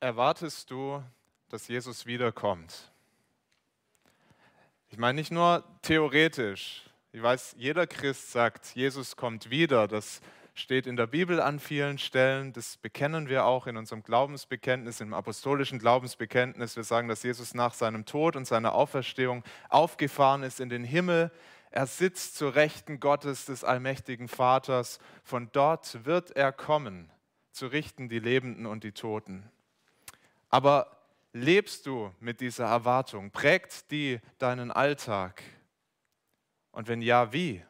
erwartest du, dass Jesus wiederkommt? Ich meine nicht nur theoretisch. Ich weiß, jeder Christ sagt, Jesus kommt wieder. Das steht in der Bibel an vielen Stellen. Das bekennen wir auch in unserem Glaubensbekenntnis, im apostolischen Glaubensbekenntnis. Wir sagen, dass Jesus nach seinem Tod und seiner Auferstehung aufgefahren ist in den Himmel. Er sitzt zur Rechten Gottes des allmächtigen Vaters. Von dort wird er kommen, zu richten die Lebenden und die Toten. Aber lebst du mit dieser Erwartung? Prägt die deinen Alltag? Und wenn ja, wie?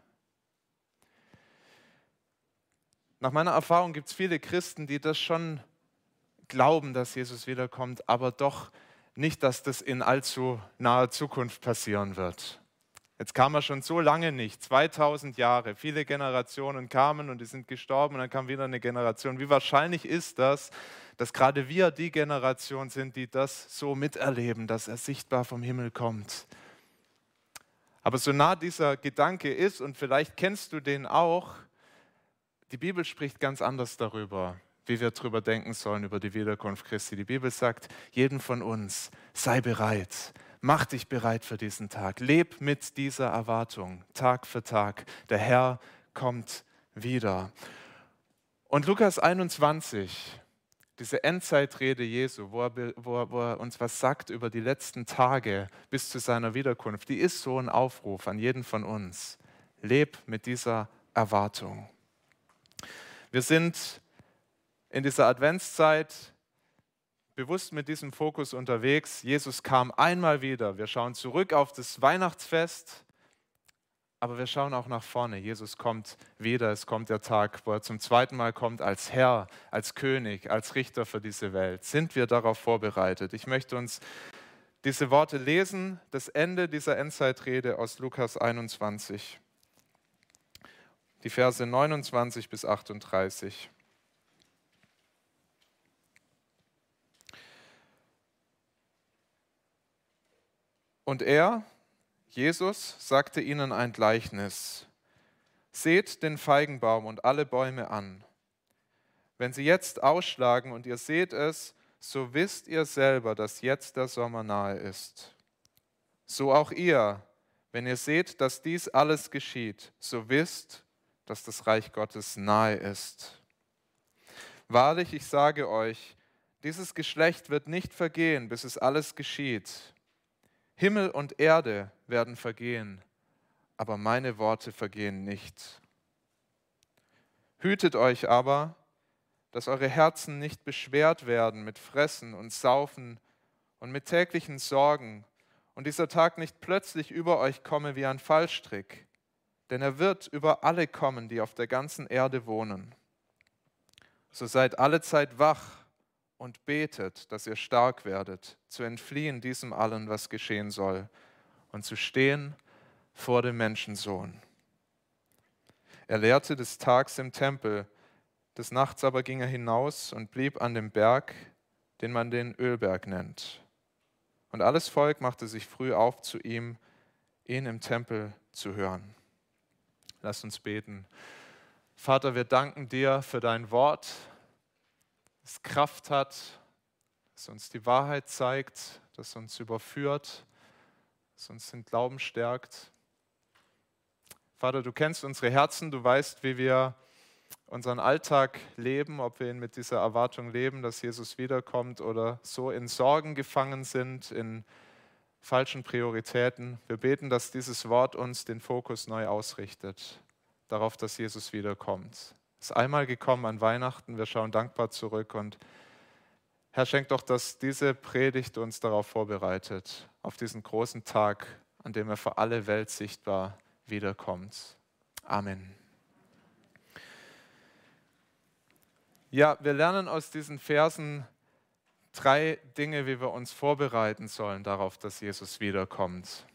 Nach meiner Erfahrung gibt es viele Christen, die das schon glauben, dass Jesus wiederkommt, aber doch nicht, dass das in allzu naher Zukunft passieren wird. Jetzt kam er schon so lange nicht, 2000 Jahre, viele Generationen kamen und die sind gestorben und dann kam wieder eine Generation. Wie wahrscheinlich ist das, dass gerade wir die Generation sind, die das so miterleben, dass er sichtbar vom Himmel kommt? Aber so nah dieser Gedanke ist, und vielleicht kennst du den auch, die Bibel spricht ganz anders darüber, wie wir darüber denken sollen, über die Wiederkunft Christi. Die Bibel sagt, jeden von uns, sei bereit, mach dich bereit für diesen Tag, leb mit dieser Erwartung, Tag für Tag. Der Herr kommt wieder. Und Lukas 21, diese Endzeitrede Jesu, wo er, wo, er, wo er, uns was sagt über die letzten Tage bis zu seiner Wiederkunft, die ist so ein Aufruf an jeden von uns. Leb mit dieser Erwartung. Wir sind in dieser Adventszeit bewusst mit diesem Fokus unterwegs. Jesus kam einmal wieder. Wir schauen zurück auf das Weihnachtsfest, aber wir schauen auch nach vorne. Jesus kommt wieder. Es kommt der Tag, wo er zum zweiten Mal kommt als Herr, als König, als Richter für diese Welt. Sind wir darauf vorbereitet? Ich möchte uns diese Worte lesen, das Ende dieser Endzeitrede aus Lukas 21 die Verse 29 bis 38. Und er, Jesus, sagte ihnen ein Gleichnis. Seht den Feigenbaum und alle Bäume an. Wenn sie jetzt ausschlagen und ihr seht es, so wisst ihr selber, dass jetzt der Sommer nahe ist. So auch ihr, wenn ihr seht, dass dies alles geschieht, so wisst, dass das Reich Gottes nahe ist. Wahrlich, ich sage euch, dieses Geschlecht wird nicht vergehen, bis es alles geschieht. Himmel und Erde werden vergehen, aber meine Worte vergehen nicht. Hütet euch aber, dass eure Herzen nicht beschwert werden mit Fressen und Saufen und mit täglichen Sorgen und dieser Tag nicht plötzlich über euch komme wie ein Fallstrick denn er wird über alle kommen, die auf der ganzen Erde wohnen. So seid alle Zeit wach und betet, dass ihr stark werdet, zu entfliehen diesem allen, was geschehen soll, und zu stehen vor dem Menschensohn. Er lehrte des Tags im Tempel, des Nachts aber ging er hinaus und blieb an dem Berg, den man den Ölberg nennt. Und alles Volk machte sich früh auf zu ihm, ihn im Tempel zu hören. Lass uns beten. Vater, wir danken dir für dein Wort, das Kraft hat, das uns die Wahrheit zeigt, das uns überführt, das uns den Glauben stärkt. Vater, du kennst unsere Herzen, du weißt, wie wir unseren Alltag leben, ob wir ihn mit dieser Erwartung leben, dass Jesus wiederkommt oder so in Sorgen gefangen sind, in falschen Prioritäten. Wir beten, dass dieses Wort uns den Fokus neu ausrichtet, darauf, dass Jesus wiederkommt. Ist einmal gekommen an Weihnachten, wir schauen dankbar zurück und Herr, schenk doch, dass diese Predigt uns darauf vorbereitet, auf diesen großen Tag, an dem er für alle Welt sichtbar wiederkommt. Amen. Ja, wir lernen aus diesen Versen, drei Dinge, wie wir uns vorbereiten sollen darauf, dass Jesus wiederkommt.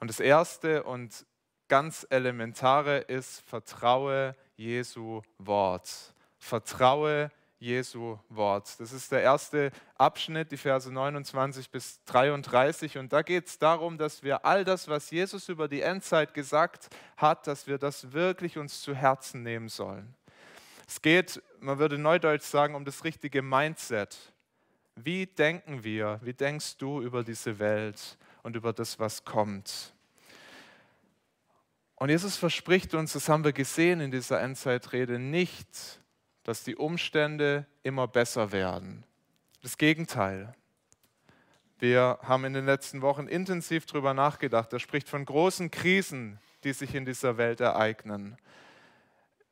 Und das erste und ganz elementare ist, vertraue Jesu Wort. Vertraue Jesu Wort. Das ist der erste Abschnitt, die Verse 29 bis 33. Und da geht es darum, dass wir all das, was Jesus über die Endzeit gesagt hat, dass wir das wirklich uns zu Herzen nehmen sollen. Es geht, man würde neudeutsch sagen, um das richtige Mindset Wie denken wir, wie denkst du über diese Welt und über das, was kommt? Und Jesus verspricht uns, das haben wir gesehen in dieser Endzeitrede, nicht, dass die Umstände immer besser werden. Das Gegenteil. Wir haben in den letzten Wochen intensiv darüber nachgedacht. Er spricht von großen Krisen, die sich in dieser Welt ereignen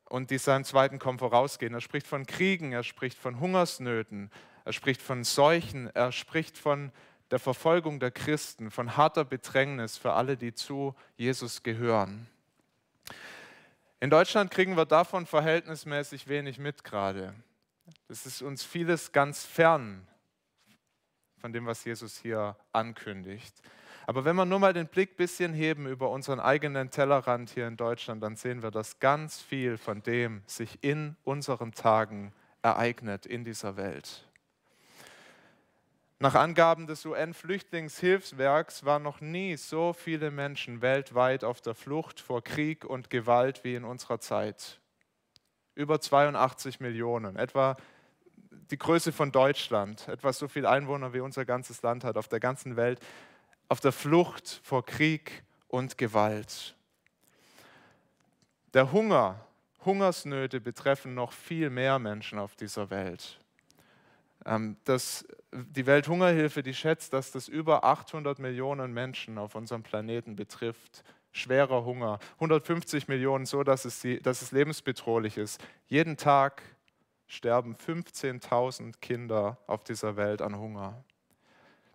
und die seinem zweiten Kommen vorausgehen. Er spricht von Kriegen, er spricht von Hungersnöten, er spricht von Seuchen, er spricht von der Verfolgung der Christen, von harter Bedrängnis für alle, die zu Jesus gehören. In Deutschland kriegen wir davon verhältnismäßig wenig mit gerade. Das ist uns vieles ganz fern von dem, was Jesus hier ankündigt. Aber wenn wir nur mal den Blick ein bisschen heben über unseren eigenen Tellerrand hier in Deutschland, dann sehen wir, dass ganz viel von dem sich in unseren Tagen ereignet in dieser Welt. Nach Angaben des UN-Flüchtlingshilfswerks waren noch nie so viele Menschen weltweit auf der Flucht vor Krieg und Gewalt wie in unserer Zeit. Über 82 Millionen, etwa die Größe von Deutschland, etwa so viele Einwohner wie unser ganzes Land hat auf der ganzen Welt, auf der Flucht vor Krieg und Gewalt. Der Hunger, Hungersnöte betreffen noch viel mehr Menschen auf dieser Welt. Ähm, das, die Welthungerhilfe, die schätzt, dass das über 800 Millionen Menschen auf unserem Planeten betrifft. Schwerer Hunger, 150 Millionen so, dass es, die, dass es lebensbedrohlich ist. Jeden Tag sterben 15.000 Kinder auf dieser Welt an Hunger.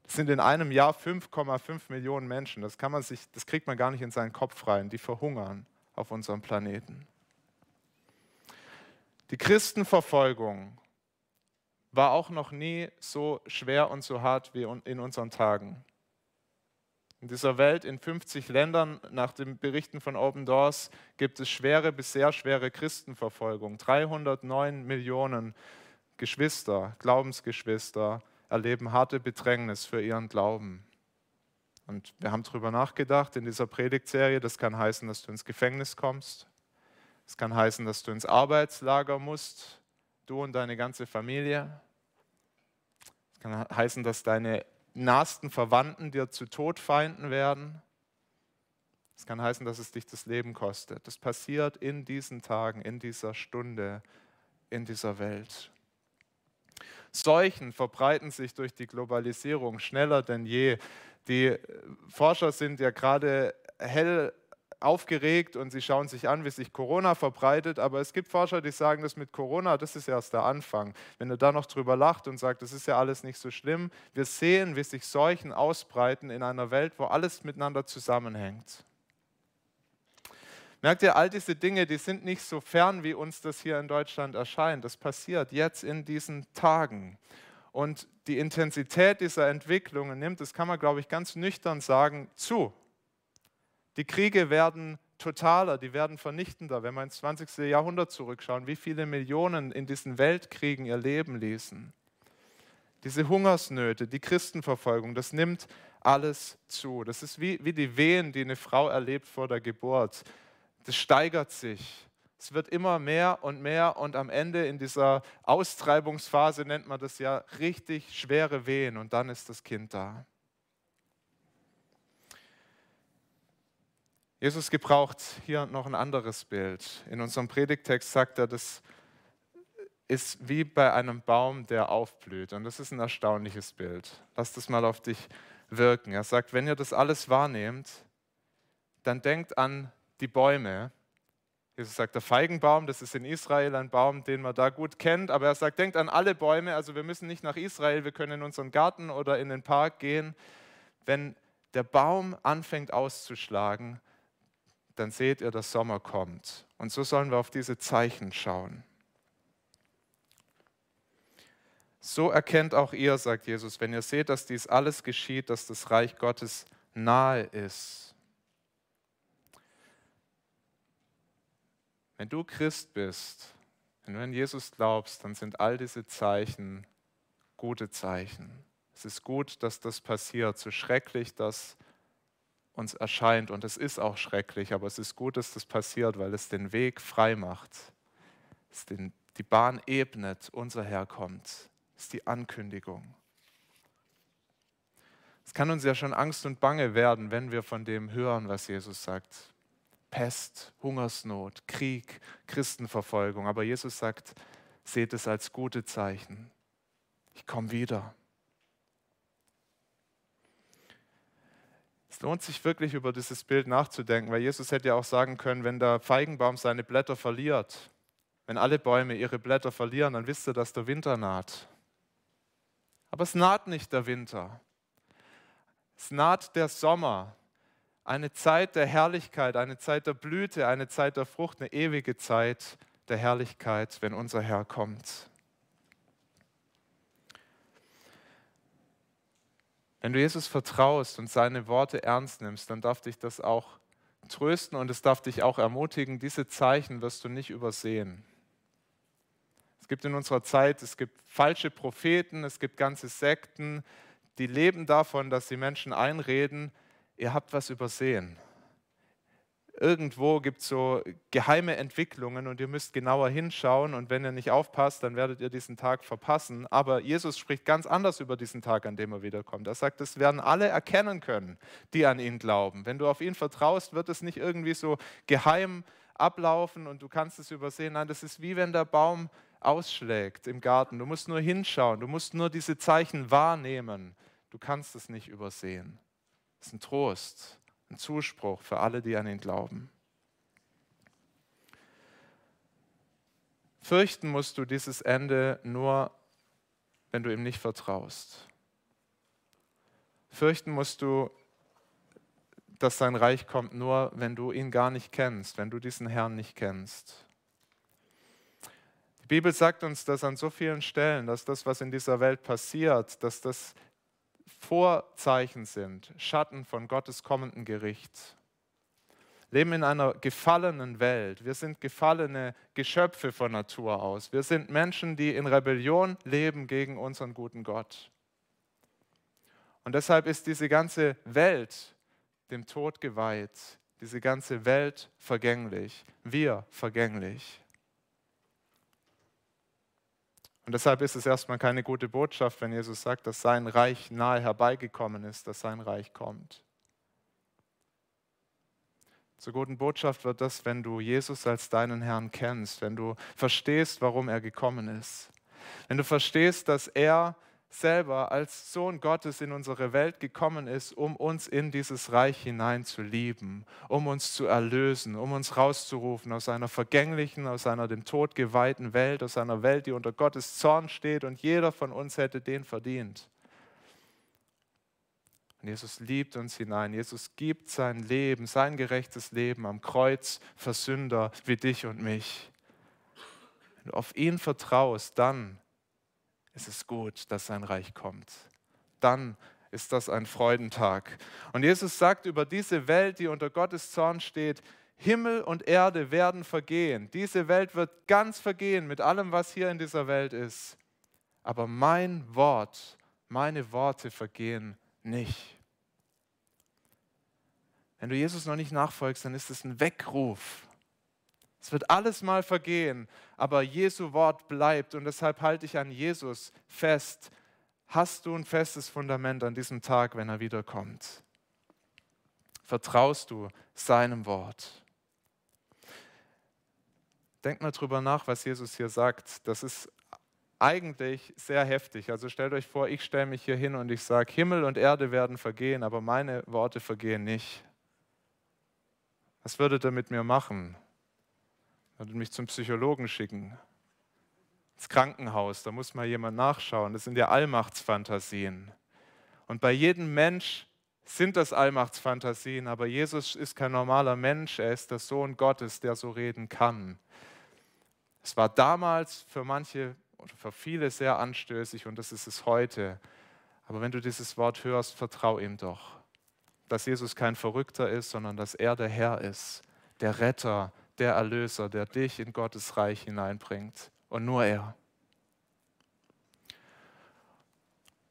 Das sind in einem Jahr 5,5 Millionen Menschen. Das, kann man sich, das kriegt man gar nicht in seinen Kopf rein. Die verhungern auf unserem Planeten. Die Christenverfolgung war auch noch nie so schwer und so hart wie in unseren Tagen. In dieser Welt, in 50 Ländern, nach den Berichten von Open Doors, gibt es schwere bis sehr schwere Christenverfolgung. 309 Millionen Geschwister, Glaubensgeschwister, erleben harte Bedrängnis für ihren Glauben. Und wir haben darüber nachgedacht in dieser Predigtserie, das kann heißen, dass du ins Gefängnis kommst. Es kann heißen, dass du ins Arbeitslager musst, du und deine ganze Familie. Es kann heißen, dass deine nahesten Verwandten dir zu Todfeinden werden. Es kann heißen, dass es dich das Leben kostet. Das passiert in diesen Tagen, in dieser Stunde, in dieser Welt. Seuchen verbreiten sich durch die Globalisierung schneller denn je. Die Forscher sind ja gerade hell aufgeregt und sie schauen sich an, wie sich Corona verbreitet. Aber es gibt Forscher, die sagen, das mit Corona, das ist erst der Anfang. Wenn er da noch drüber lacht und sagt, das ist ja alles nicht so schlimm, wir sehen, wie sich Seuchen ausbreiten in einer Welt, wo alles miteinander zusammenhängt. Merkt ihr, all diese Dinge, die sind nicht so fern, wie uns das hier in Deutschland erscheint. Das passiert jetzt in diesen Tagen. Und die Intensität dieser Entwicklungen nimmt, das kann man, glaube ich, ganz nüchtern sagen, zu. Die Kriege werden totaler, die werden vernichtender. Wenn wir ins 20. Jahrhundert zurückschauen, wie viele Millionen in diesen Weltkriegen ihr Leben ließen. Diese Hungersnöte, die Christenverfolgung, das nimmt alles zu. Das ist wie, wie die Wehen, die eine Frau erlebt vor der Geburt. Das steigert sich. Es wird immer mehr und mehr und am Ende in dieser Austreibungsphase nennt man das ja richtig schwere Wehen und dann ist das Kind da. Jesus gebraucht hier noch ein anderes Bild. In unserem Predigtext sagt er, das ist wie bei einem Baum, der aufblüht. Und das ist ein erstaunliches Bild. Lass das mal auf dich wirken. Er sagt, wenn ihr das alles wahrnehmt, dann denkt an die Bäume. Jesus sagt, der Feigenbaum, das ist in Israel ein Baum, den man da gut kennt, aber er sagt, denkt an alle Bäume, also wir müssen nicht nach Israel, wir können in unseren Garten oder in den Park gehen. Wenn der Baum anfängt auszuschlagen, dann seht ihr, dass Sommer kommt. Und so sollen wir auf diese Zeichen schauen. So erkennt auch ihr, sagt Jesus, wenn ihr seht, dass dies alles geschieht, dass das Reich Gottes nahe ist. Wenn du Christ bist, wenn du an Jesus glaubst, dann sind all diese Zeichen gute Zeichen. Es ist gut, dass das passiert, so schrecklich das uns erscheint. Und es ist auch schrecklich, aber es ist gut, dass das passiert, weil es den Weg frei macht. Es den, die Bahn ebnet, unser Herr kommt. Das ist die Ankündigung. Es kann uns ja schon Angst und Bange werden, wenn wir von dem hören, was Jesus sagt. Pest, Hungersnot, Krieg, Christenverfolgung. Aber Jesus sagt, seht es als gute Zeichen. Ich komme wieder. Es lohnt sich wirklich über dieses Bild nachzudenken, weil Jesus hätte ja auch sagen können, wenn der Feigenbaum seine Blätter verliert, wenn alle Bäume ihre Blätter verlieren, dann wisst ihr, dass der Winter naht. Aber es naht nicht der Winter. Es naht der Sommer, eine Zeit der Herrlichkeit, eine Zeit der Blüte, eine Zeit der Frucht, eine ewige Zeit der Herrlichkeit, wenn unser Herr kommt. Wenn du Jesus vertraust und seine Worte ernst nimmst, dann darf dich das auch trösten und es darf dich auch ermutigen, diese Zeichen wirst du nicht übersehen. Es gibt in unserer Zeit, es gibt falsche Propheten, es gibt ganze Sekten, die leben davon, dass sie Menschen einreden, ihr habt was übersehen irgendwo gibt es so geheime Entwicklungen und ihr müsst genauer hinschauen und wenn ihr nicht aufpasst, dann werdet ihr diesen Tag verpassen. Aber Jesus spricht ganz anders über diesen Tag, an dem er wiederkommt. Er sagt, es werden alle erkennen können, die an ihn glauben. Wenn du auf ihn vertraust, wird es nicht irgendwie so geheim ablaufen und du kannst es übersehen. Nein, das ist wie wenn der Baum ausschlägt im Garten. Du musst nur hinschauen, du musst nur diese Zeichen wahrnehmen. Du kannst es nicht übersehen. Das ist ein Trost ein Zuspruch für alle, die an ihn glauben. Fürchten musst du dieses Ende nur, wenn du ihm nicht vertraust. Fürchten musst du, dass sein Reich kommt, nur wenn du ihn gar nicht kennst, wenn du diesen Herrn nicht kennst. Die Bibel sagt uns das an so vielen Stellen, dass das, was in dieser Welt passiert, dass das Vorzeichen sind, Schatten von Gottes kommenden Gericht. Leben in einer gefallenen Welt. Wir sind gefallene Geschöpfe von Natur aus. Wir sind Menschen, die in Rebellion leben gegen unseren guten Gott. Und deshalb ist diese ganze Welt dem Tod geweiht. Diese ganze Welt vergänglich. Wir vergänglich. Und deshalb ist es erstmal keine gute Botschaft, wenn Jesus sagt, dass sein Reich nahe herbeigekommen ist, dass sein Reich kommt. Zur guten Botschaft wird das, wenn du Jesus als deinen Herrn kennst, wenn du verstehst, warum er gekommen ist, wenn du verstehst, dass er selber als Sohn Gottes in unsere Welt gekommen ist, um uns in dieses Reich hinein zu lieben, um uns zu erlösen, um uns rauszurufen aus einer vergänglichen, aus einer dem Tod geweihten Welt, aus einer Welt, die unter Gottes Zorn steht und jeder von uns hätte den verdient. Und Jesus liebt uns hinein. Jesus gibt sein Leben, sein gerechtes Leben am Kreuz für Sünder wie dich und mich. Wenn du auf ihn vertraust, dann es ist gut, dass sein Reich kommt. Dann ist das ein Freudentag. Und Jesus sagt über diese Welt, die unter Gottes Zorn steht, Himmel und Erde werden vergehen. Diese Welt wird ganz vergehen mit allem, was hier in dieser Welt ist. Aber mein Wort, meine Worte vergehen nicht. Wenn du Jesus noch nicht nachfolgst, dann ist es ein Weckruf. Es wird alles mal vergehen, aber Jesu Wort bleibt und deshalb halte ich an Jesus fest. Hast du ein festes Fundament an diesem Tag, wenn er wiederkommt? Vertraust du seinem Wort? Denk mal drüber nach, was Jesus hier sagt. Das ist eigentlich sehr heftig. Also stellt euch vor, ich stelle mich hier hin und ich sage, Himmel und Erde werden vergehen, aber meine Worte vergehen nicht. Was würdet ihr mit mir machen? Würde mich zum Psychologen schicken, ins Krankenhaus, da muss mal jemand nachschauen. Das sind ja Allmachtsfantasien. Und bei jedem Mensch sind das Allmachtsfantasien, aber Jesus ist kein normaler Mensch, er ist der Sohn Gottes, der so reden kann. Es war damals für manche oder für viele sehr anstößig und das ist es heute. Aber wenn du dieses Wort hörst, vertrau ihm doch, dass Jesus kein Verrückter ist, sondern dass er der Herr ist, der Retter, der Erlöser, der dich in Gottes Reich hineinbringt. Und nur er.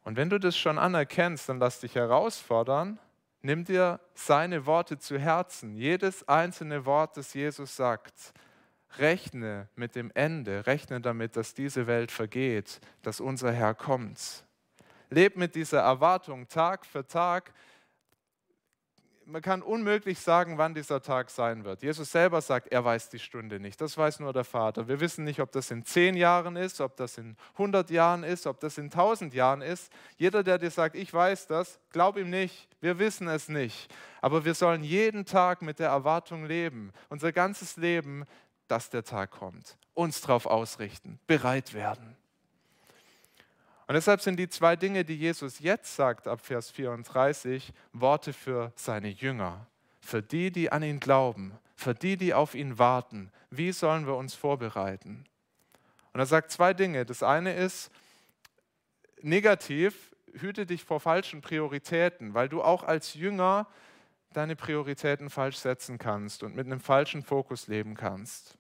Und wenn du das schon anerkennst, dann lass dich herausfordern, nimm dir seine Worte zu Herzen. Jedes einzelne Wort, das Jesus sagt, rechne mit dem Ende, rechne damit, dass diese Welt vergeht, dass unser Herr kommt. Leb mit dieser Erwartung Tag für Tag. Man kann unmöglich sagen, wann dieser Tag sein wird. Jesus selber sagt, er weiß die Stunde nicht. Das weiß nur der Vater. Wir wissen nicht, ob das in zehn Jahren ist, ob das in 100 Jahren ist, ob das in tausend Jahren ist. Jeder, der dir sagt, ich weiß das, glaub ihm nicht. Wir wissen es nicht. Aber wir sollen jeden Tag mit der Erwartung leben. Unser ganzes Leben, dass der Tag kommt. Uns darauf ausrichten, bereit werden. Und deshalb sind die zwei Dinge, die Jesus jetzt sagt ab Vers 34, Worte für seine Jünger, für die, die an ihn glauben, für die, die auf ihn warten. Wie sollen wir uns vorbereiten? Und er sagt zwei Dinge. Das eine ist negativ, hüte dich vor falschen Prioritäten, weil du auch als Jünger deine Prioritäten falsch setzen kannst und mit einem falschen Fokus leben kannst.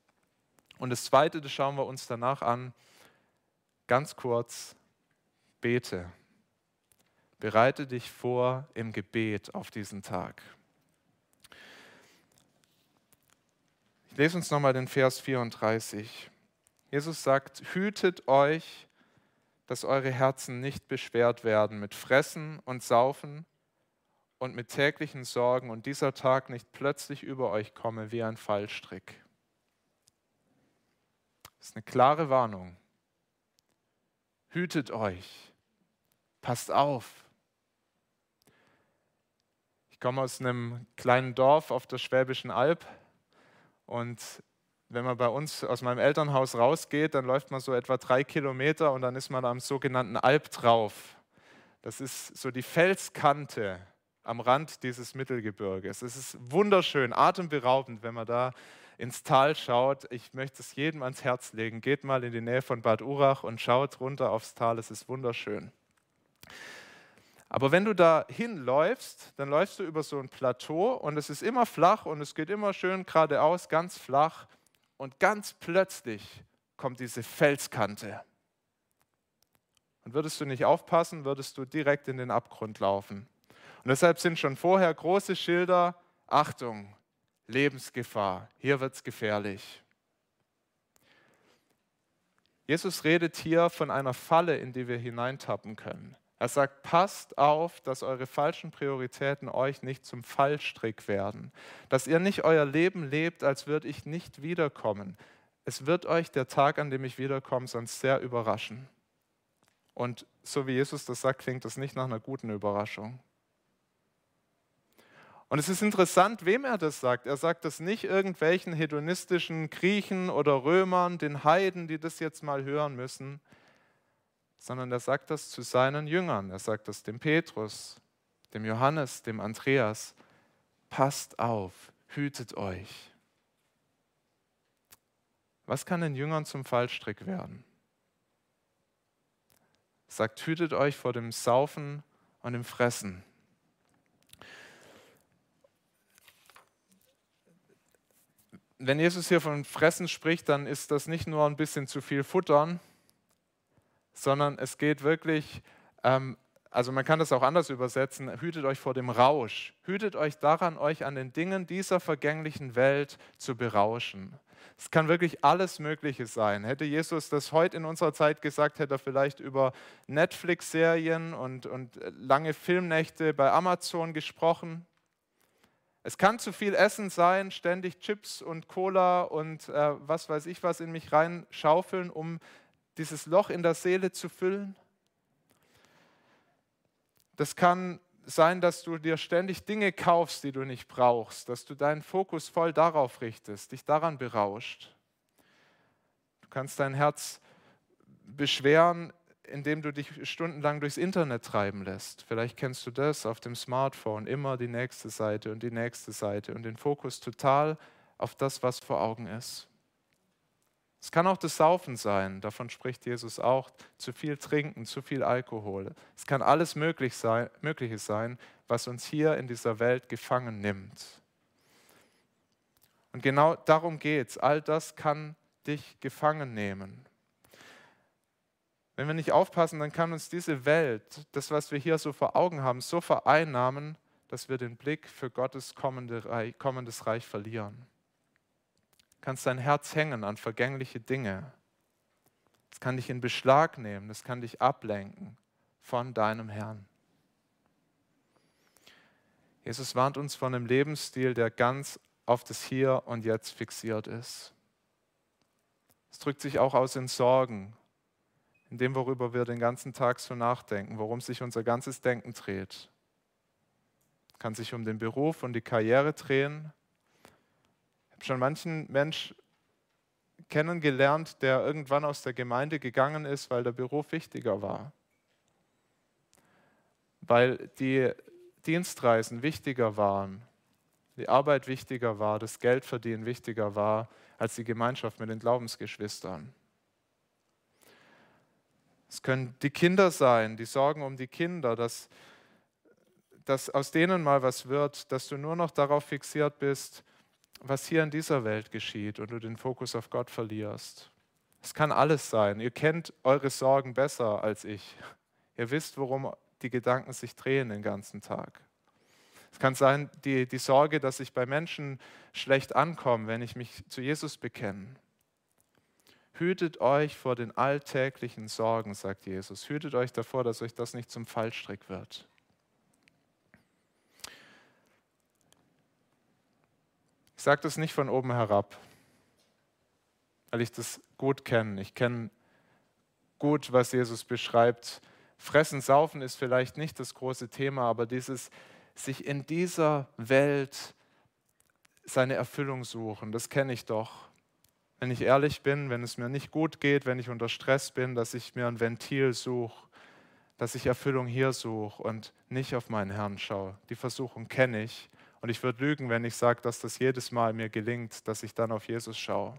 Und das Zweite, das schauen wir uns danach an, ganz kurz, bete. Bereite dich vor im Gebet auf diesen Tag. Ich lese uns nochmal den Vers 34. Jesus sagt, hütet euch, dass eure Herzen nicht beschwert werden mit Fressen und Saufen und mit täglichen Sorgen und dieser Tag nicht plötzlich über euch komme wie ein Fallstrick. Das ist eine klare Warnung. Hütet euch. Passt auf. Ich komme aus einem kleinen Dorf auf der Schwäbischen Alb und wenn man bei uns aus meinem Elternhaus rausgeht, dann läuft man so etwa drei Kilometer und dann ist man am sogenannten Albtrauf. Das ist so die Felskante am Rand dieses Mittelgebirges. Es ist wunderschön, atemberaubend, wenn man da ins Tal schaut. Ich möchte es jedem ans Herz legen. Geht mal in die Nähe von Bad Urach und schaut runter aufs Tal. Es ist wunderschön. Aber wenn du da hinläufst, dann läufst du über so ein Plateau und es ist immer flach und es geht immer schön geradeaus, ganz flach. Und ganz plötzlich kommt diese Felskante. Und würdest du nicht aufpassen, würdest du direkt in den Abgrund laufen. Und deshalb sind schon vorher große Schilder, Achtung, Lebensgefahr, hier wird es gefährlich. Jesus redet hier von einer Falle, in die wir hineintappen können. Er sagt, passt auf, dass eure falschen Prioritäten euch nicht zum Fallstrick werden, dass ihr nicht euer Leben lebt, als würde ich nicht wiederkommen. Es wird euch der Tag, an dem ich wiederkomme, sonst sehr überraschen. Und so wie Jesus das sagt, klingt das nicht nach einer guten Überraschung. Und es ist interessant, wem er das sagt. Er sagt das nicht irgendwelchen hedonistischen Griechen oder Römern, den Heiden, die das jetzt mal hören müssen sondern er sagt das zu seinen Jüngern. Er sagt das dem Petrus, dem Johannes, dem Andreas. Passt auf, hütet euch. Was kann den Jüngern zum Fallstrick werden? Er sagt, hütet euch vor dem Saufen und dem Fressen. Wenn Jesus hier von Fressen spricht, dann ist das nicht nur ein bisschen zu viel Futtern, sondern es geht wirklich, ähm, also man kann das auch anders übersetzen, hütet euch vor dem Rausch, hütet euch daran, euch an den Dingen dieser vergänglichen Welt zu berauschen. Es kann wirklich alles Mögliche sein. Hätte Jesus das heute in unserer Zeit gesagt, hätte er vielleicht über Netflix-Serien und, und lange Filmnächte bei Amazon gesprochen. Es kann zu viel Essen sein, ständig Chips und Cola und äh, was weiß ich was in mich reinschaufeln, um dieses Loch in der Seele zu füllen. Das kann sein, dass du dir ständig Dinge kaufst, die du nicht brauchst, dass du deinen Fokus voll darauf richtest, dich daran berauscht. Du kannst dein Herz beschweren, indem du dich stundenlang durchs Internet treiben lässt. Vielleicht kennst du das auf dem Smartphone, immer die nächste Seite und die nächste Seite und den Fokus total auf das, was vor Augen ist. Es kann auch das Saufen sein, davon spricht Jesus auch, zu viel trinken, zu viel Alkohol. Es kann alles möglich sein, Mögliche sein, was uns hier in dieser Welt gefangen nimmt. Und genau darum geht es. All das kann dich gefangen nehmen. Wenn wir nicht aufpassen, dann kann uns diese Welt, das, was wir hier so vor Augen haben, so vereinnahmen, dass wir den Blick für Gottes kommendes Reich verlieren kannst dein Herz hängen an vergängliche Dinge. Es kann dich in Beschlag nehmen, es kann dich ablenken von deinem Herrn. Jesus warnt uns von einem Lebensstil, der ganz auf das Hier und Jetzt fixiert ist. Es drückt sich auch aus in Sorgen, in dem, worüber wir den ganzen Tag so nachdenken, worum sich unser ganzes Denken dreht. Kann sich um den Beruf und die Karriere drehen. Schon manchen Mensch kennengelernt, der irgendwann aus der Gemeinde gegangen ist, weil der Beruf wichtiger war. Weil die Dienstreisen wichtiger waren, die Arbeit wichtiger war, das Geldverdienen wichtiger war als die Gemeinschaft mit den Glaubensgeschwistern. Es können die Kinder sein, die Sorgen um die Kinder, dass, dass aus denen mal was wird, dass du nur noch darauf fixiert bist, was hier in dieser Welt geschieht und du den Fokus auf Gott verlierst. Es kann alles sein. Ihr kennt eure Sorgen besser als ich. Ihr wisst, worum die Gedanken sich drehen den ganzen Tag. Es kann sein, die, die Sorge, dass ich bei Menschen schlecht ankomme, wenn ich mich zu Jesus bekenne. Hütet euch vor den alltäglichen Sorgen, sagt Jesus. Hütet euch davor, dass euch das nicht zum Fallstrick wird. Ich sage das nicht von oben herab, weil ich das gut kenne. Ich kenne gut, was Jesus beschreibt. Fressen, saufen ist vielleicht nicht das große Thema, aber dieses sich in dieser Welt seine Erfüllung suchen, das kenne ich doch. Wenn ich ehrlich bin, wenn es mir nicht gut geht, wenn ich unter Stress bin, dass ich mir ein Ventil suche, dass ich Erfüllung hier suche und nicht auf meinen Herrn schaue. Die Versuchung kenne ich. Und ich würde lügen, wenn ich sage, dass das jedes Mal mir gelingt, dass ich dann auf Jesus schaue.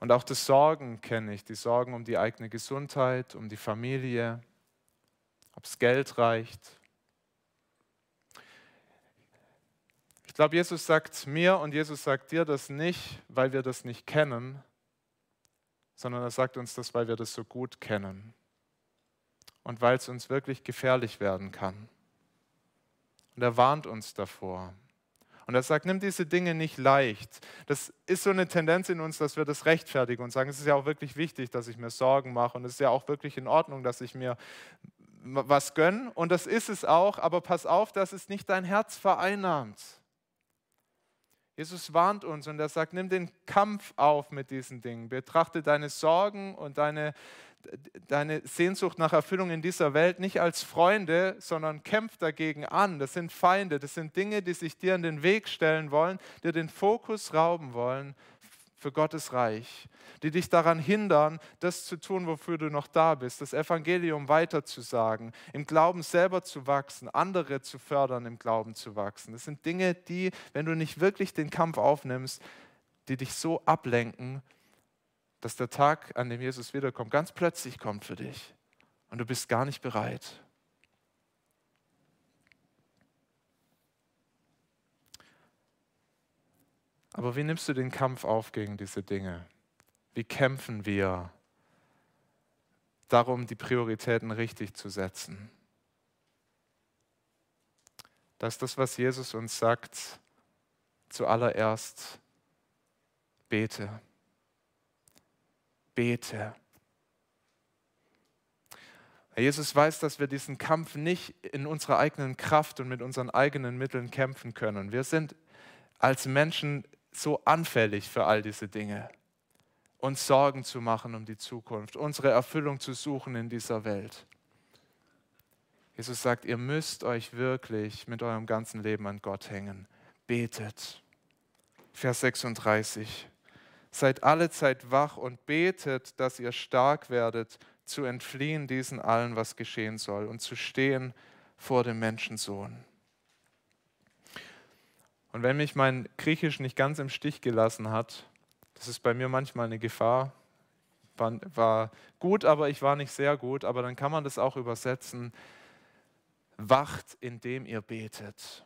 Und auch das Sorgen kenne ich, die Sorgen um die eigene Gesundheit, um die Familie, ob es Geld reicht. Ich glaube, Jesus sagt mir und Jesus sagt dir das nicht, weil wir das nicht kennen, sondern er sagt uns das, weil wir das so gut kennen und weil es uns wirklich gefährlich werden kann. Und er warnt uns davor. Und er sagt, nimm diese Dinge nicht leicht. Das ist so eine Tendenz in uns, dass wir das rechtfertigen und sagen, es ist ja auch wirklich wichtig, dass ich mir Sorgen mache und es ist ja auch wirklich in Ordnung, dass ich mir was gönne. Und das ist es auch, aber pass auf, dass es nicht dein Herz vereinnahmt. Jesus warnt uns und er sagt, nimm den Kampf auf mit diesen Dingen. Betrachte deine Sorgen und deine, deine Sehnsucht nach Erfüllung in dieser Welt nicht als Freunde, sondern kämpf dagegen an. Das sind Feinde, das sind Dinge, die sich dir in den Weg stellen wollen, dir den Fokus rauben wollen für Gottes Reich, die dich daran hindern, das zu tun, wofür du noch da bist, das Evangelium weiterzusagen, im Glauben selber zu wachsen, andere zu fördern, im Glauben zu wachsen. Das sind Dinge, die, wenn du nicht wirklich den Kampf aufnimmst, die dich so ablenken, dass der Tag, an dem Jesus wiederkommt, ganz plötzlich kommt für dich und du bist gar nicht bereit. Aber wie nimmst du den Kampf auf gegen diese Dinge? Wie kämpfen wir darum, die Prioritäten richtig zu setzen? Das ist das, was Jesus uns sagt, zuallererst bete bete. Jesus weiß, dass wir diesen Kampf nicht in unserer eigenen Kraft und mit unseren eigenen Mitteln kämpfen können. Wir sind als Menschen so anfällig für all diese Dinge, uns Sorgen zu machen um die Zukunft, unsere Erfüllung zu suchen in dieser Welt. Jesus sagt, ihr müsst euch wirklich mit eurem ganzen Leben an Gott hängen. Betet. Vers 36. Seid alle Zeit wach und betet, dass ihr stark werdet, zu entfliehen diesen allen, was geschehen soll, und zu stehen vor dem Menschensohn. Und wenn mich mein Griechisch nicht ganz im Stich gelassen hat, das ist bei mir manchmal eine Gefahr, war gut, aber ich war nicht sehr gut, aber dann kann man das auch übersetzen, wacht, indem ihr betet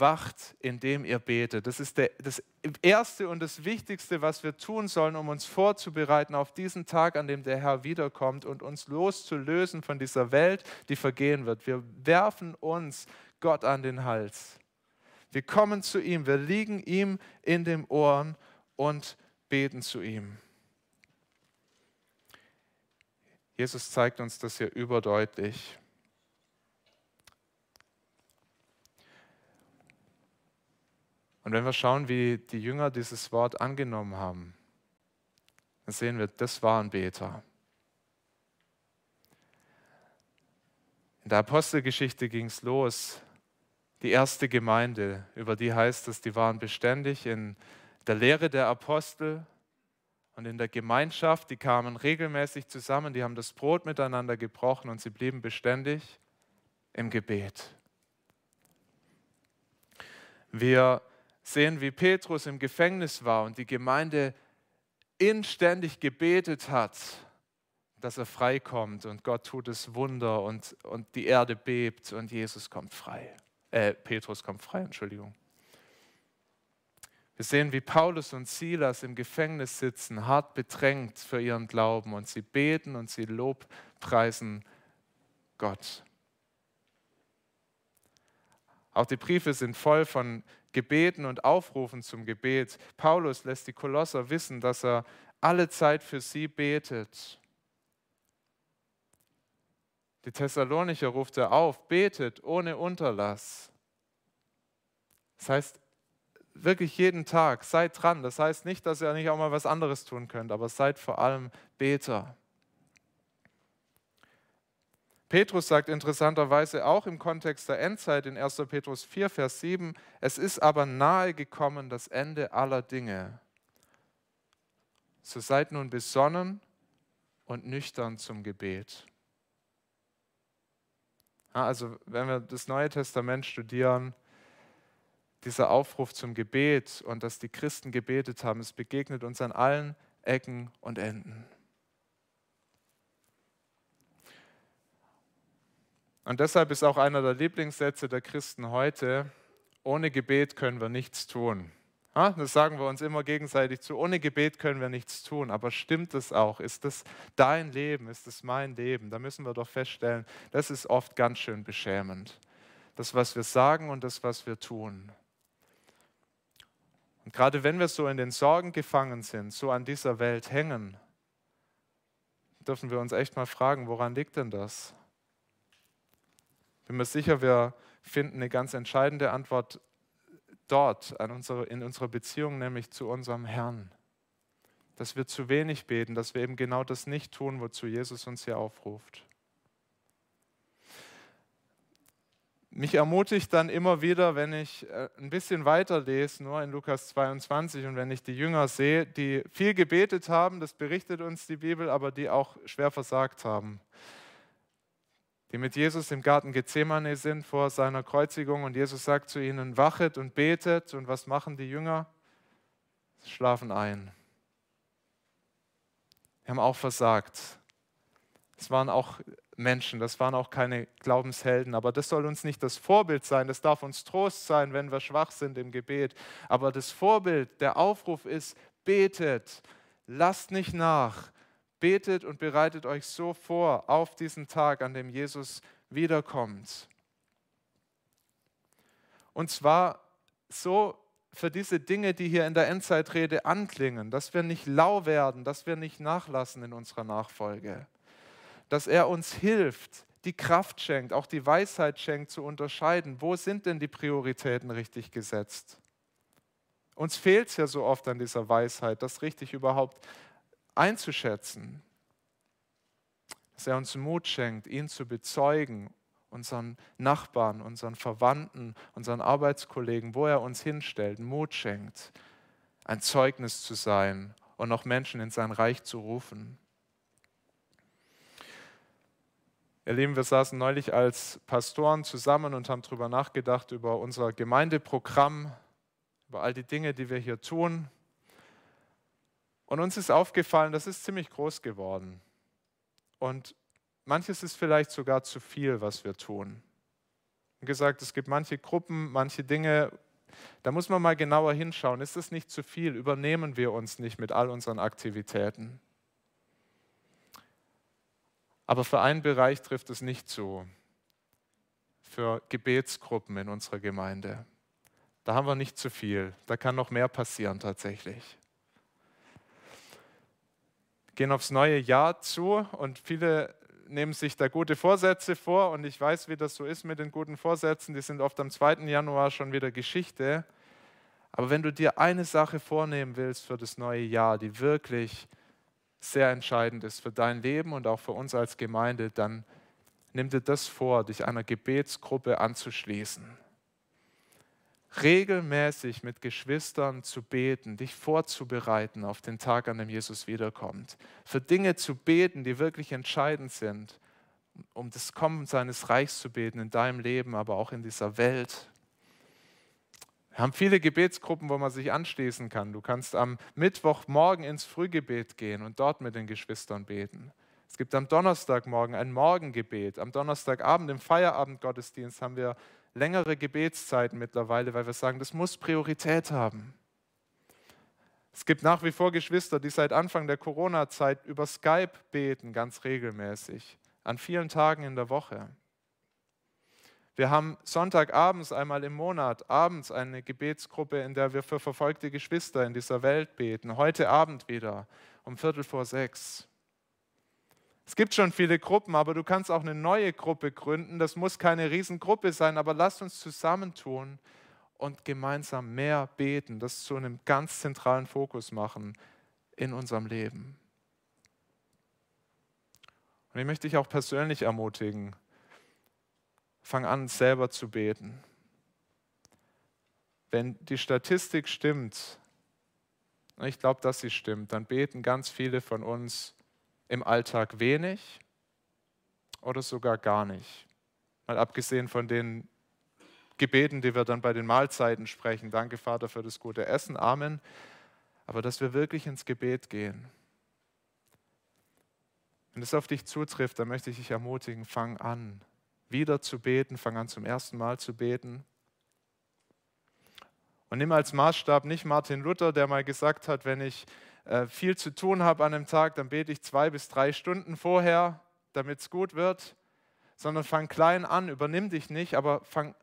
wacht, indem ihr betet. Das ist der, das Erste und das Wichtigste, was wir tun sollen, um uns vorzubereiten auf diesen Tag, an dem der Herr wiederkommt und uns loszulösen von dieser Welt, die vergehen wird. Wir werfen uns Gott an den Hals. Wir kommen zu ihm, wir liegen ihm in den Ohren und beten zu ihm. Jesus zeigt uns das hier überdeutlich. Und wenn wir schauen, wie die Jünger dieses Wort angenommen haben, dann sehen wir, das waren Beter. In der Apostelgeschichte ging es los. Die erste Gemeinde, über die heißt es, die waren beständig in der Lehre der Apostel und in der Gemeinschaft. Die kamen regelmäßig zusammen, die haben das Brot miteinander gebrochen und sie blieben beständig im Gebet. Wir sehen, wie Petrus im Gefängnis war und die Gemeinde inständig gebetet hat, dass er freikommt und Gott tut es Wunder und, und die Erde bebt und Jesus kommt frei. Äh, Petrus kommt frei, Entschuldigung. Wir sehen, wie Paulus und Silas im Gefängnis sitzen, hart bedrängt für ihren Glauben und sie beten und sie lobpreisen Gott. Auch die Briefe sind voll von Gebeten und Aufrufen zum Gebet. Paulus lässt die Kolosser wissen, dass er alle Zeit für sie betet. Die Thessalonicher ruft er auf, betet ohne Unterlass. Das heißt, wirklich jeden Tag, seid dran. Das heißt nicht, dass ihr nicht auch mal was anderes tun könnt, aber seid vor allem Beter. Petrus sagt interessanterweise auch im Kontext der Endzeit in 1. Petrus 4, Vers 7, es ist aber nahe gekommen das Ende aller Dinge. So seid nun besonnen und nüchtern zum Gebet. Also wenn wir das Neue Testament studieren, dieser Aufruf zum Gebet und dass die Christen gebetet haben, es begegnet uns an allen Ecken und Enden. Und deshalb ist auch einer der Lieblingssätze der Christen heute, ohne Gebet können wir nichts tun. Das sagen wir uns immer gegenseitig zu, ohne Gebet können wir nichts tun. Aber stimmt es auch? Ist das dein Leben? Ist das mein Leben? Da müssen wir doch feststellen, das ist oft ganz schön beschämend. Das, was wir sagen und das, was wir tun. Und gerade wenn wir so in den Sorgen gefangen sind, so an dieser Welt hängen, dürfen wir uns echt mal fragen, woran liegt denn das? Bin mir sicher, wir finden eine ganz entscheidende Antwort dort unsere, in unserer Beziehung, nämlich zu unserem Herrn. Dass wir zu wenig beten, dass wir eben genau das nicht tun, wozu Jesus uns hier aufruft. Mich ermutigt dann immer wieder, wenn ich äh, ein bisschen weiter lese, nur in Lukas 22, und wenn ich die Jünger sehe, die viel gebetet haben, das berichtet uns die Bibel, aber die auch schwer versagt haben die mit Jesus im Garten Gethsemane sind vor seiner Kreuzigung und Jesus sagt zu ihnen, wachet und betet und was machen die Jünger? Sie schlafen ein. Sie haben auch versagt. Es waren auch Menschen, das waren auch keine Glaubenshelden, aber das soll uns nicht das Vorbild sein, das darf uns Trost sein, wenn wir schwach sind im Gebet. Aber das Vorbild, der Aufruf ist, betet, lasst nicht nach, Betet und bereitet euch so vor auf diesen Tag, an dem Jesus wiederkommt. Und zwar so für diese Dinge, die hier in der Endzeitrede anklingen, dass wir nicht lau werden, dass wir nicht nachlassen in unserer Nachfolge, dass er uns hilft, die Kraft schenkt, auch die Weisheit schenkt, zu unterscheiden, wo sind denn die Prioritäten richtig gesetzt. Uns fehlt es ja so oft an dieser Weisheit, das richtig überhaupt einzuschätzen. Dass er uns Mut schenkt, ihn zu bezeugen, unseren Nachbarn, unseren Verwandten, unseren Arbeitskollegen, wo er uns hinstellt, Mut schenkt, ein Zeugnis zu sein und noch Menschen in sein Reich zu rufen. Ihr Lieben, wir saßen neulich als Pastoren zusammen und haben darüber nachgedacht, über unser Gemeindeprogramm, über all die Dinge, die wir hier tun, und uns ist aufgefallen, das ist ziemlich groß geworden. Und manches ist vielleicht sogar zu viel, was wir tun. Wie gesagt, es gibt manche Gruppen, manche Dinge, da muss man mal genauer hinschauen. Ist es nicht zu viel? Übernehmen wir uns nicht mit all unseren Aktivitäten? Aber für einen Bereich trifft es nicht zu. Für Gebetsgruppen in unserer Gemeinde. Da haben wir nicht zu viel. Da kann noch mehr passieren tatsächlich. Gehen aufs neue Jahr zu und viele nehmen sich da gute Vorsätze vor und ich weiß, wie das so ist mit den guten Vorsätzen. Die sind oft am 2. Januar schon wieder Geschichte. Aber wenn du dir eine Sache vornehmen willst für das neue Jahr, die wirklich sehr entscheidend ist für dein Leben und auch für uns als Gemeinde, dann nimm dir das vor, dich einer Gebetsgruppe anzuschließen regelmäßig mit Geschwistern zu beten, dich vorzubereiten auf den Tag, an dem Jesus wiederkommt. Für Dinge zu beten, die wirklich entscheidend sind, um das Kommen seines Reichs zu beten in deinem Leben, aber auch in dieser Welt. Wir haben viele Gebetsgruppen, wo man sich anschließen kann. Du kannst am Mittwochmorgen ins Frühgebet gehen und dort mit den Geschwistern beten. Es gibt am Donnerstagmorgen ein Morgengebet. Am Donnerstagabend im Feierabendgottesdienst haben wir längere Gebetszeiten mittlerweile, weil wir sagen, das muss Priorität haben. Es gibt nach wie vor Geschwister, die seit Anfang der Corona-Zeit über Skype beten, ganz regelmäßig, an vielen Tagen in der Woche. Wir haben Sonntagabends einmal im Monat, abends eine Gebetsgruppe, in der wir für verfolgte Geschwister in dieser Welt beten. Heute Abend wieder um Viertel vor sechs. Es gibt schon viele Gruppen, aber du kannst auch eine neue Gruppe gründen. Das muss keine Riesengruppe sein, aber lass uns zusammentun und gemeinsam mehr beten, das zu einem ganz zentralen Fokus machen in unserem Leben. Und ich möchte dich auch persönlich ermutigen, fang an, selber zu beten. Wenn die Statistik stimmt, ich glaube, dass sie stimmt, dann beten ganz viele von uns im Alltag wenig oder sogar gar nicht. Mal abgesehen von den Gebeten, die wir dann bei den Mahlzeiten sprechen. Danke, Vater, für das gute Essen. Amen. Aber dass wir wirklich ins Gebet gehen. Wenn es auf dich zutrifft, dann möchte ich dich ermutigen, fang an, wieder zu beten, fang an zum ersten Mal zu beten. Und nimm als Maßstab nicht Martin Luther, der mal gesagt hat, wenn ich viel zu tun habe an einem Tag, dann bete ich zwei bis drei Stunden vorher, damit es gut wird, sondern fang klein an, übernimm dich nicht, aber fang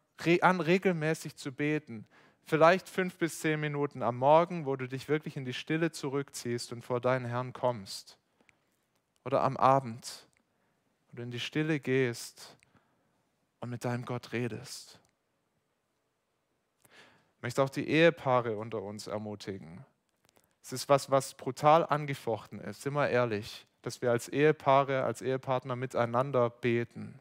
an, regelmäßig zu beten. Vielleicht fünf bis zehn Minuten am Morgen, wo du dich wirklich in die Stille zurückziehst und vor deinen Herrn kommst. Oder am Abend, wo du in die Stille gehst und mit deinem Gott redest. Ich möchte auch die Ehepaare unter uns ermutigen. Es ist was, was brutal angefochten ist, sind wir ehrlich, dass wir als Ehepaare, als Ehepartner miteinander beten.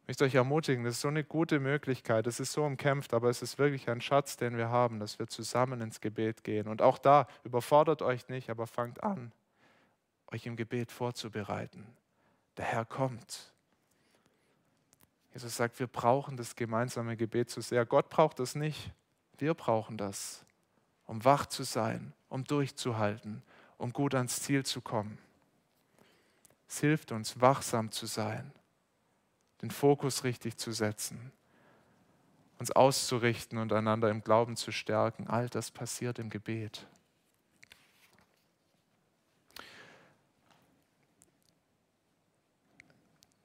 Ich möchte euch ermutigen, das ist so eine gute Möglichkeit, es ist so umkämpft, aber es ist wirklich ein Schatz, den wir haben, dass wir zusammen ins Gebet gehen. Und auch da, überfordert euch nicht, aber fangt an, euch im Gebet vorzubereiten. Der Herr kommt. Jesus sagt, wir brauchen das gemeinsame Gebet zu sehr. Gott braucht es nicht. Wir brauchen das, um wach zu sein, um durchzuhalten, um gut ans Ziel zu kommen. Es hilft uns, wachsam zu sein, den Fokus richtig zu setzen, uns auszurichten und einander im Glauben zu stärken. All das passiert im Gebet.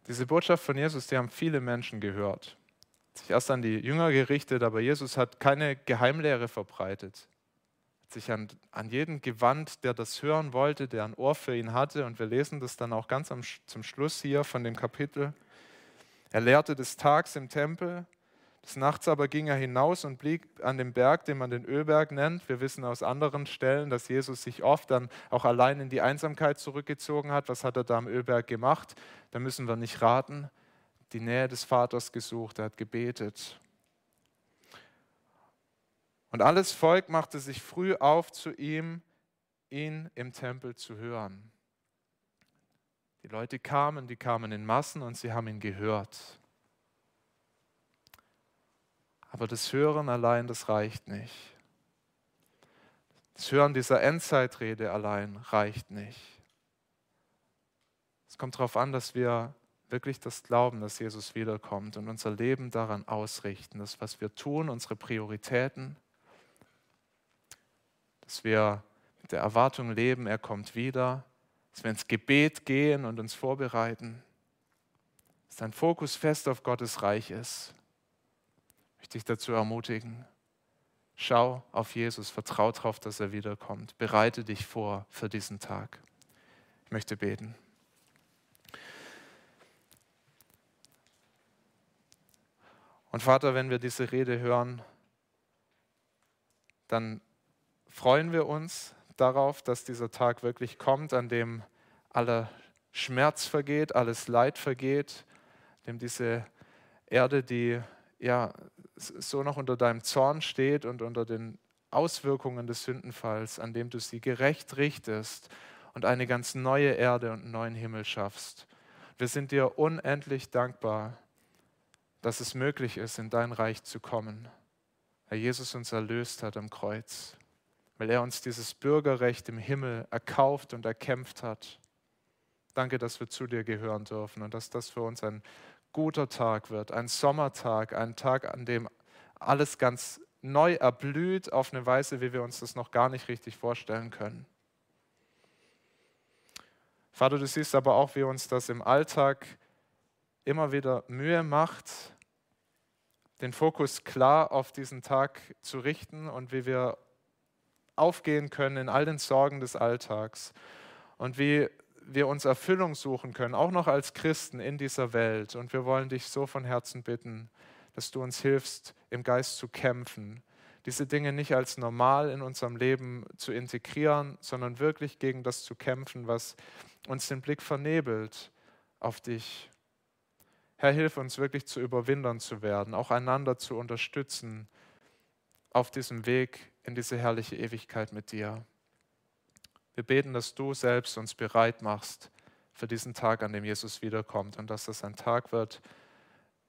Diese Botschaft von Jesus, die haben viele Menschen gehört sich erst an die Jünger gerichtet, aber Jesus hat keine Geheimlehre verbreitet. Sich an, an jeden gewandt, der das hören wollte, der ein Ohr für ihn hatte. Und wir lesen das dann auch ganz am, zum Schluss hier von dem Kapitel. Er lehrte des Tags im Tempel, des Nachts aber ging er hinaus und blieb an dem Berg, den man den Ölberg nennt. Wir wissen aus anderen Stellen, dass Jesus sich oft dann auch allein in die Einsamkeit zurückgezogen hat. Was hat er da am Ölberg gemacht? Da müssen wir nicht raten die Nähe des Vaters gesucht, er hat gebetet. Und alles Volk machte sich früh auf zu ihm, ihn im Tempel zu hören. Die Leute kamen, die kamen in Massen und sie haben ihn gehört. Aber das Hören allein, das reicht nicht. Das Hören dieser Endzeitrede allein reicht nicht. Es kommt darauf an, dass wir wirklich das Glauben, dass Jesus wiederkommt und unser Leben daran ausrichten, das, was wir tun, unsere Prioritäten, dass wir mit der Erwartung leben, er kommt wieder, dass wir ins Gebet gehen und uns vorbereiten, dass dein Fokus fest auf Gottes Reich ist. Ich möchte dich dazu ermutigen. Schau auf Jesus, vertrau darauf, dass er wiederkommt. Bereite dich vor für diesen Tag. Ich möchte beten. Und Vater, wenn wir diese Rede hören, dann freuen wir uns darauf, dass dieser Tag wirklich kommt, an dem aller Schmerz vergeht, alles Leid vergeht, dem diese Erde, die ja so noch unter deinem Zorn steht und unter den Auswirkungen des Sündenfalls, an dem du sie gerecht richtest und eine ganz neue Erde und einen neuen Himmel schaffst. Wir sind dir unendlich dankbar, dass es möglich ist, in dein Reich zu kommen, weil Jesus uns erlöst hat am Kreuz, weil er uns dieses Bürgerrecht im Himmel erkauft und erkämpft hat. Danke, dass wir zu dir gehören dürfen und dass das für uns ein guter Tag wird, ein Sommertag, ein Tag, an dem alles ganz neu erblüht auf eine Weise, wie wir uns das noch gar nicht richtig vorstellen können. Vater, du siehst aber auch, wie uns das im Alltag immer wieder Mühe macht, den Fokus klar auf diesen Tag zu richten und wie wir aufgehen können in all den Sorgen des Alltags und wie wir uns Erfüllung suchen können, auch noch als Christen in dieser Welt. Und wir wollen dich so von Herzen bitten, dass du uns hilfst, im Geist zu kämpfen, diese Dinge nicht als normal in unserem Leben zu integrieren, sondern wirklich gegen das zu kämpfen, was uns den Blick vernebelt auf dich. Herr, hilf uns wirklich zu Überwindern zu werden, auch einander zu unterstützen auf diesem Weg in diese herrliche Ewigkeit mit dir. Wir beten, dass du selbst uns bereit machst für diesen Tag, an dem Jesus wiederkommt und dass das ein Tag wird,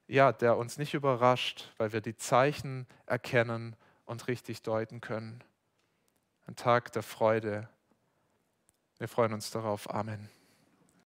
ja, der uns nicht überrascht, weil wir die Zeichen erkennen und richtig deuten können. Ein Tag der Freude. Wir freuen uns darauf. Amen.